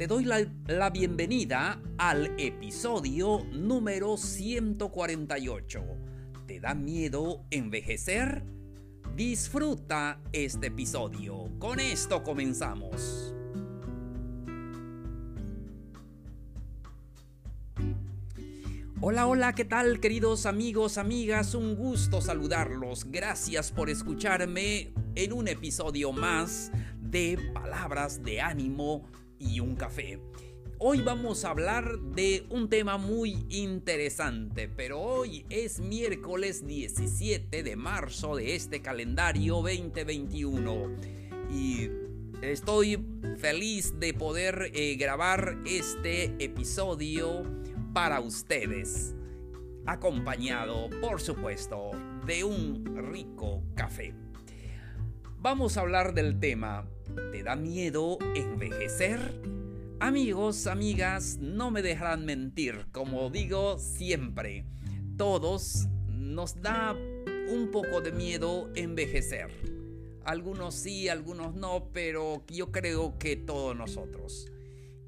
te doy la, bienvenida al episodio número 148. ¿Te da miedo envejecer? Disfruta este episodio. Con esto comenzamos. Hola, hola, ¿qué tal queridos amigos, amigas? Un gusto saludarlos. Gracias por escucharme en un episodio más de Palabras de Ánimo y un café. Hoy vamos a hablar de un tema muy interesante, pero hoy es miércoles 17 de marzo de este calendario 2021 y estoy feliz de poder eh, grabar este episodio para ustedes, acompañado, por supuesto, de un rico café. Vamos a hablar del tema ¿Te da miedo envejecer? Amigos, amigas, no me dejarán mentir, como digo siempre, todos nos da un poco de miedo envejecer. Algunos sí, algunos no, pero yo creo que todos nosotros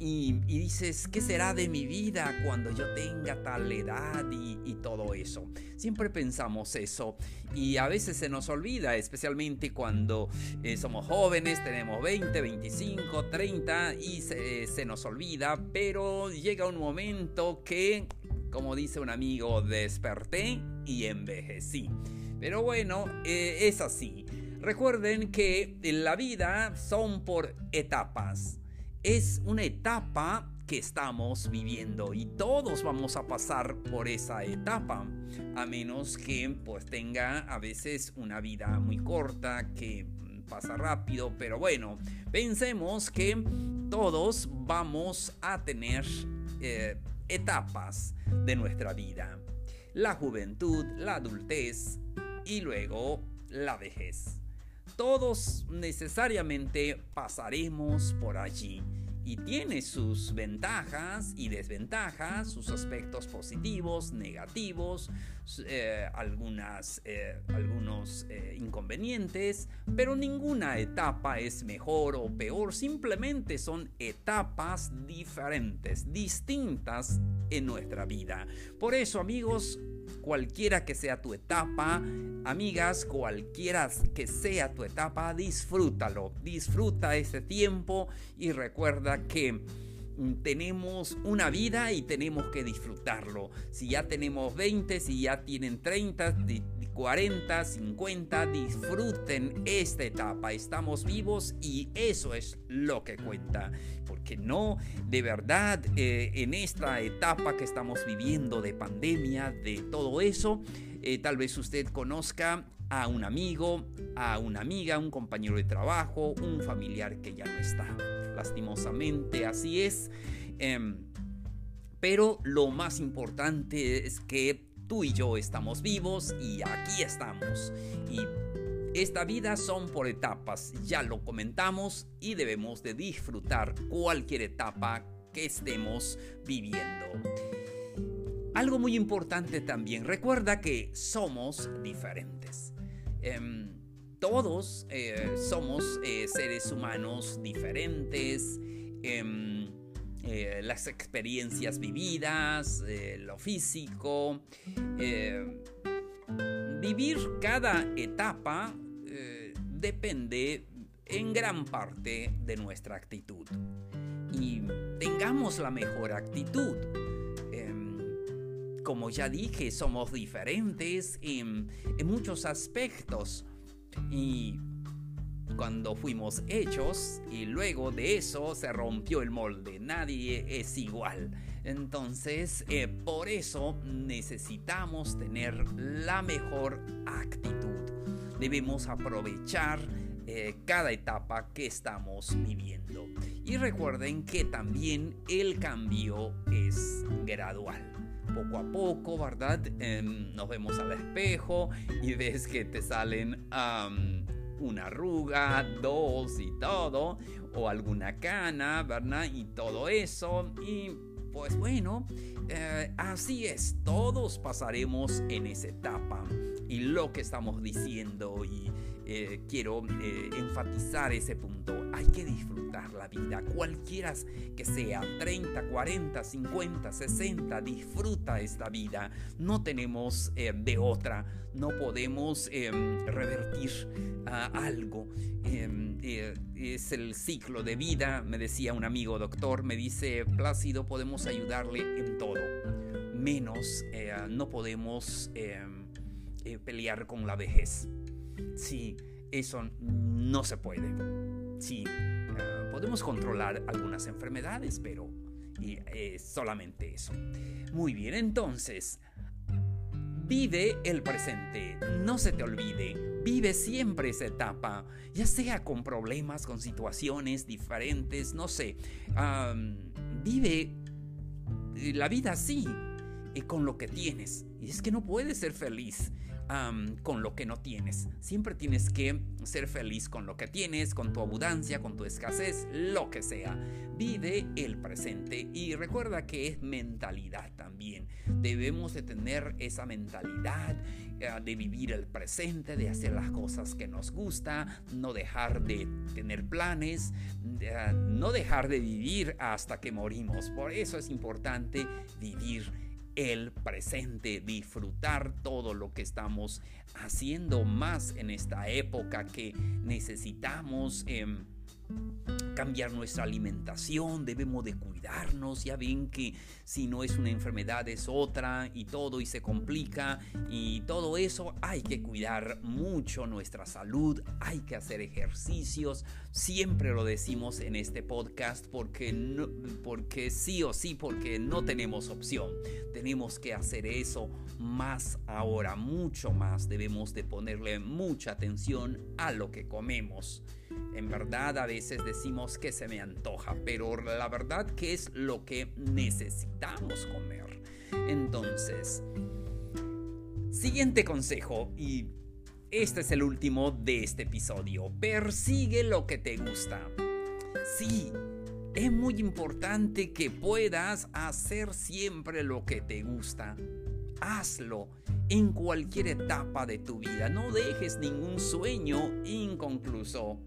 y, dices, ¿qué será de mi vida cuando yo tenga tal edad y, todo eso? Siempre pensamos eso y a veces se nos olvida, especialmente cuando eh, somos jóvenes, tenemos 20, 25, 30 y se, nos olvida, pero llega un momento que, como dice un amigo, desperté y envejecí. Pero bueno, eh, es así. Recuerden que en la vida son por etapas es una etapa que estamos viviendo y todos vamos a pasar por esa etapa a menos que pues tenga a veces una vida muy corta que pasa rápido pero bueno pensemos que todos vamos a tener eh, etapas de nuestra vida. La juventud la adultez y luego la vejez todos necesariamente pasaremos por allí y tiene sus ventajas y desventajas, sus aspectos positivos, negativos, eh, algunas, eh, algunos eh, inconvenientes, pero ninguna etapa es mejor o peor, simplemente son etapas diferentes, distintas en nuestra vida. Por eso amigos, cualquiera que sea tu etapa, amigas, cualquiera que sea tu etapa, disfrútalo, disfruta ese tiempo y recuerda que tenemos una vida y tenemos que disfrutarlo. Si ya tenemos 20, si ya tienen 30, 40, 50, disfruten esta etapa. Estamos vivos y eso es lo que cuenta. Porque no, de verdad, eh, en esta etapa que estamos viviendo de pandemia, de todo eso, eh, tal vez usted conozca a un amigo, a una amiga, un compañero de trabajo, un familiar que ya no está. Lastimosamente así es. Em, pero lo más importante es que tú y yo estamos vivos y aquí estamos. Y esta vida son por etapas, ya lo comentamos y debemos de disfrutar cualquier etapa que estemos viviendo. Algo muy importante también, recuerda que somos diferentes. Em, todos eh, somos eh, seres humanos diferentes. Em, eh, las experiencias vividas, lo físico. vivir cada etapa depende en gran parte de nuestra actitud. Y tengamos la mejor actitud como ya dije, somos diferentes en, muchos aspectos. Y cuando fuimos hechos y luego de eso se rompió el molde, nadie es igual. Entonces, eh, por eso necesitamos tener la mejor actitud. Debemos aprovechar eh, cada etapa que estamos viviendo. Y recuerden que también el cambio es gradual poco a poco, ¿verdad? Em, nos vemos al espejo y ves que te salen una arruga, dos y todo, o alguna cana, ¿verdad? Y todo eso. Y pues bueno, eh, así es, todos pasaremos en esa etapa. Y lo que estamos diciendo y eh, quiero eh, enfatizar ese punto. Hay que disfrutar la vida, cualquiera que sea, 30, 40, 50, 60, disfruta esta vida. No tenemos eh, de otra, no podemos em, revertir algo. Em, es el ciclo de vida, me decía un amigo doctor, me dice, Plácido, podemos ayudarle en todo, menos no podemos em, pelear con la vejez. Sí, eso no se puede. Sí, ah, podemos controlar algunas enfermedades, pero es solamente eso. Muy bien, entonces, vive el presente, no se te olvide. Vive siempre esa etapa, ya sea con problemas, con situaciones diferentes, no sé. vive la vida así, y con lo que tienes. Y es que no puedes ser feliz con lo que no tienes. Siempre tienes que ser feliz con lo que tienes, con tu abundancia, con tu escasez, lo que sea. Vive el presente y recuerda que es mentalidad también. Debemos de tener esa mentalidad eh, de vivir el presente, de hacer las cosas que nos gusta, no dejar de tener planes, eh, no dejar de vivir hasta que morimos. Por eso es importante vivir el presente, disfrutar todo lo que estamos haciendo más en esta época que necesitamos. Em, cambiar nuestra alimentación, debemos de cuidarnos, ya ven que si no es una enfermedad es otra y todo y se complica y todo eso hay que cuidar mucho nuestra salud, hay que hacer ejercicios, siempre lo decimos en este podcast porque no, porque sí o sí porque no tenemos opción. Tenemos que hacer eso más ahora, mucho más. Debemos de ponerle mucha atención a lo que comemos. En verdad a veces decimos que se me antoja, pero la verdad que es lo que necesitamos comer. Entonces, siguiente consejo y este es el último de este episodio. Persigue lo que te gusta. Sí, es muy importante que puedas hacer siempre lo que te gusta. Hazlo en cualquier etapa de tu vida. No dejes ningún sueño inconcluso.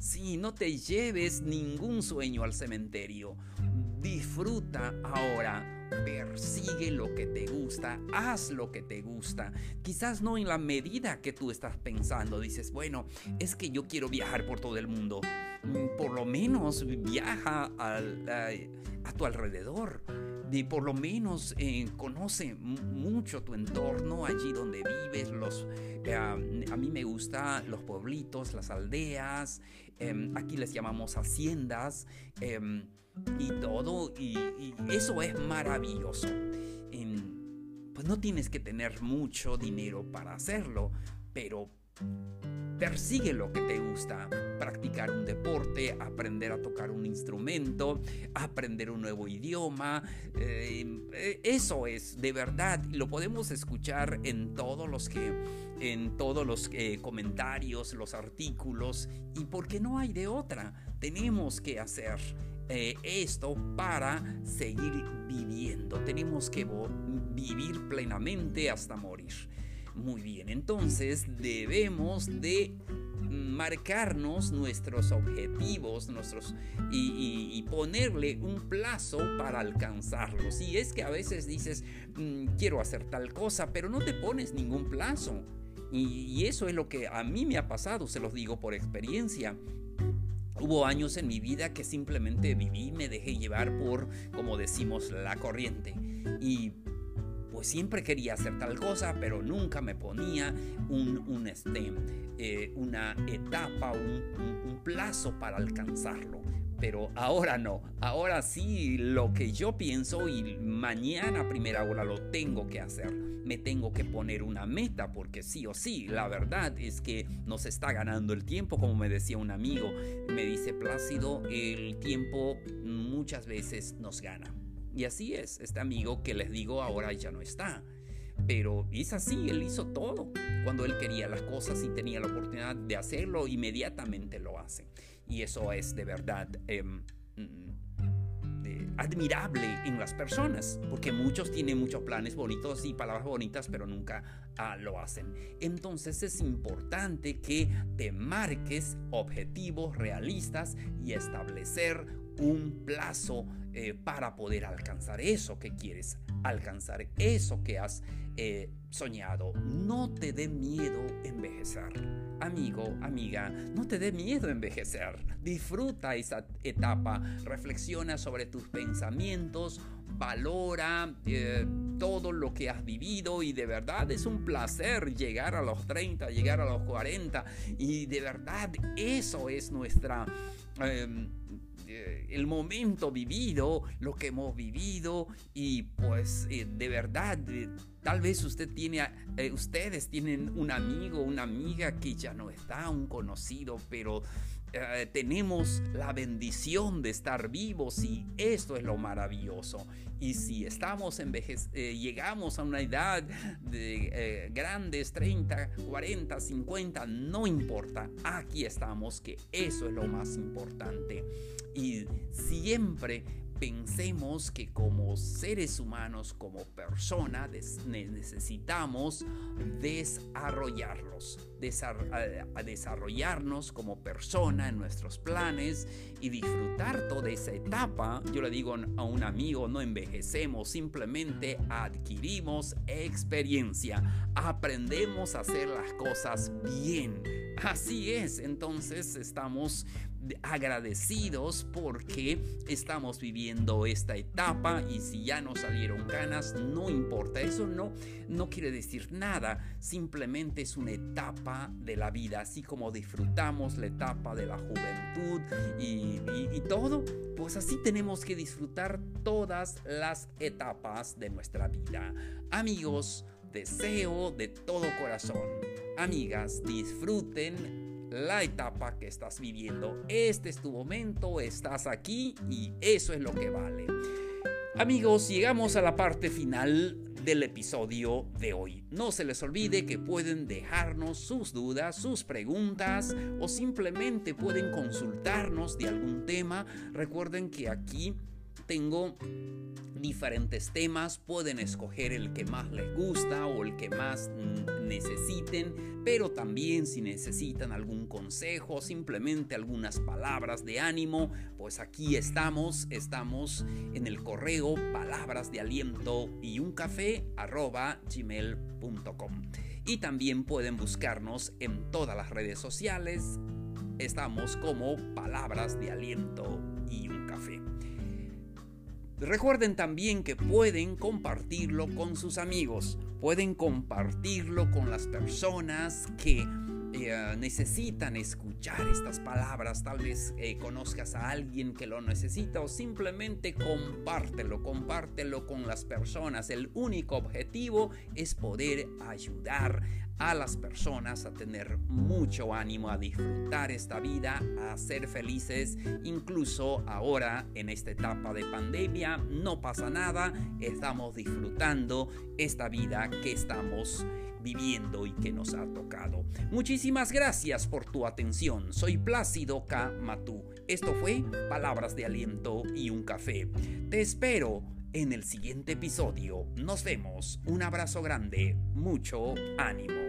Sí, no te lleves ningún sueño al cementerio. Disfruta ahora. Persigue lo que te gusta, haz lo que te gusta. Quizás no en la medida que tú estás pensando. Dices, bueno, es que yo quiero viajar por todo el mundo. Mm, por lo menos viaja a tu alrededor por lo menos eh, conoce mucho tu entorno, allí donde vives, los, eh, a mí me gustan los pueblitos, las aldeas, em, aquí les llamamos haciendas em, y todo, y, eso es maravilloso. Em, pues no tienes que tener mucho dinero para hacerlo, pero Persigue lo que te gusta, practicar un deporte, aprender a tocar un instrumento, aprender un nuevo idioma. Eh, eso es, de verdad, lo podemos escuchar en todos los que, en todos los eh, comentarios, los artículos, y porque no hay de otra. Tenemos que hacer eh, esto para seguir viviendo. Tenemos que vivir plenamente hasta morir. Muy bien, entonces debemos de marcarnos nuestros objetivos nuestros, y, ponerle un plazo para alcanzarlos. Y es que a veces dices, mm, quiero hacer tal cosa, pero no te pones ningún plazo. Y, y eso es lo que a mí me ha pasado, se los digo por experiencia. Hubo años en mi vida que simplemente viví, me dejé llevar por, como decimos, la corriente. Y pues siempre quería hacer tal cosa, pero nunca me ponía un, un este, eh, una etapa, un, plazo para alcanzarlo. pero ahora no. Ahora sí, lo que yo pienso y mañana a primera hora lo tengo que hacer. Me tengo que poner una meta porque sí o sí, la verdad es que nos está ganando el tiempo, como me decía un amigo. Me dice Plácido, el tiempo muchas veces nos gana. Y así es, este amigo que les digo ahora ya no está. Pero es así, él hizo todo. Cuando él quería las cosas y tenía la oportunidad de hacerlo, inmediatamente lo hace. Y eso es de verdad em, mm, admirable en las personas, porque muchos tienen muchos planes bonitos y palabras bonitas, pero nunca ah, lo hacen. Entonces es importante que te marques objetivos realistas y establecer un plazo eh, para poder alcanzar eso que quieres alcanzar, eso que has eh, soñado. No te dé miedo envejecer. Amigo, amiga, no te dé miedo envejecer. Disfruta esa etapa, reflexiona sobre tus pensamientos, valora eh, todo lo que has vivido y de verdad es un placer llegar a los 30, llegar a los 40 y de verdad eso es nuestra... Em, el momento vivido, lo que hemos vivido y pues eh, de verdad, eh, tal vez usted tiene, ustedes tienen un amigo, una amiga que ya no está, un conocido, pero tenemos la bendición de estar vivos y esto es lo maravilloso. Y si estamos llegamos a una edad de grandes, 30, 40, 50, no importa, aquí estamos, que eso es lo más importante. Y siempre pensemos que como seres humanos, como personas, necesitamos desarrollarlos, desarrollarnos como persona en nuestros planes y disfrutar toda esa etapa. Yo le digo a un amigo, no envejecemos, simplemente adquirimos experiencia, aprendemos a hacer las cosas bien. Así es, entonces estamos agradecidos porque estamos viviendo esta etapa y si ya no salieron ganas, no importa. Eso no, no quiere decir nada, simplemente es una etapa de la vida, así como disfrutamos la etapa de la juventud y, y todo, pues así tenemos que disfrutar todas las etapas de nuestra vida. Amigos, deseo de todo corazón. Amigas, disfruten la etapa que estás viviendo. Este es tu momento, estás aquí y eso es lo que vale. Amigos, llegamos a la parte final del episodio de hoy. No se les olvide que pueden dejarnos sus dudas, sus preguntas o simplemente pueden consultarnos de algún tema. Recuerden que aquí tengo diferentes temas, pueden escoger el que más les gusta o el que más necesiten, pero también si necesitan algún consejo, simplemente algunas palabras de ánimo, pues aquí estamos, estamos en el correo palabras de aliento y un café arroba gmail.com. Y también pueden buscarnos en todas las redes sociales, estamos como palabras de aliento y un café. Recuerden también que pueden compartirlo con sus amigos, pueden compartirlo con las personas que eh, necesitan escuchar estas palabras, tal vez eh, conozcas a alguien que lo necesita o simplemente compártelo, compártelo con las personas. El único objetivo es poder ayudar a las personas a tener mucho ánimo, a disfrutar esta vida, a ser felices, incluso ahora en esta etapa de pandemia, no pasa nada, estamos disfrutando esta vida que estamos viviendo y que nos ha tocado. Muchísimas gracias por tu atención. Soy Plácido K. Matú. Esto fue Palabras de Aliento y un Café. Te espero en el siguiente episodio. Nos vemos. Un abrazo grande. Mucho ánimo.